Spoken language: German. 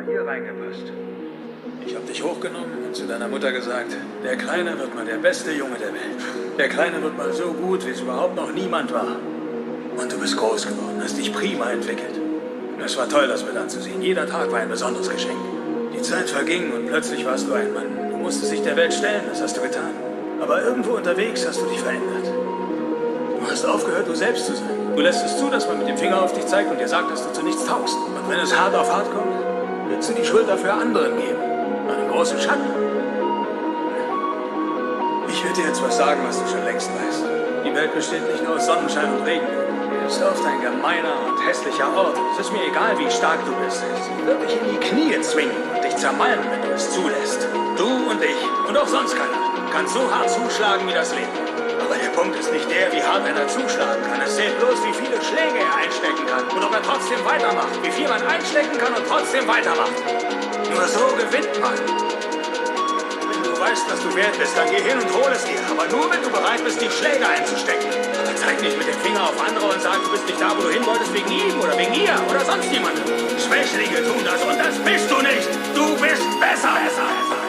mal hier reingepasst. Ich hab dich hochgenommen und zu deiner Mutter gesagt, der Kleine wird mal der beste Junge der Welt. Der Kleine wird mal so gut, wie es überhaupt noch niemand war. Und du bist groß geworden, hast dich prima entwickelt. Es war toll, das mit anzusehen. Jeder Tag war ein besonderes Geschenk. Die Zeit verging und plötzlich warst du ein Mann. Du musstest dich der Welt stellen, das hast du getan. Aber irgendwo unterwegs hast du dich verändert. Du hast aufgehört, du selbst zu sein. Du lässt es zu, dass man mit dem Finger auf dich zeigt und dir sagt, dass du zu nichts taugst. Und wenn es hart auf hart kommt, willst du die Schuld dafür anderen geben. Einen großen Schatten. Ich werde dir jetzt was sagen, was du schon längst weißt. Die Welt besteht nicht nur aus Sonnenschein und Regen. Du bist oft ein gemeiner und hässlicher Ort. Es ist mir egal, wie stark du bist. Sie wird dich in die Knie zwingen und dich zermalmen, wenn du es zulässt. Du und ich und auch sonst keiner kann so hart zuschlagen wie das Leben. Punkt ist nicht der, wie hart einer zuschlagen kann. Es zählt bloß, wie viele Schläge er einstecken kann und ob er trotzdem weitermacht. Wie viel man einstecken kann und trotzdem weitermacht. Nur so gewinnt man. Wenn du weißt, was du wert bist, dann geh hin und hol es dir. Aber nur, wenn du bereit bist, die Schläge einzustecken. Aber zeig nicht mit dem Finger auf andere und sag, du bist nicht da, wo du hin wolltest, wegen ihm oder wegen ihr oder sonst jemandem. Schwächlinge tun das und das bist du nicht. Du bist besser. besser, besser.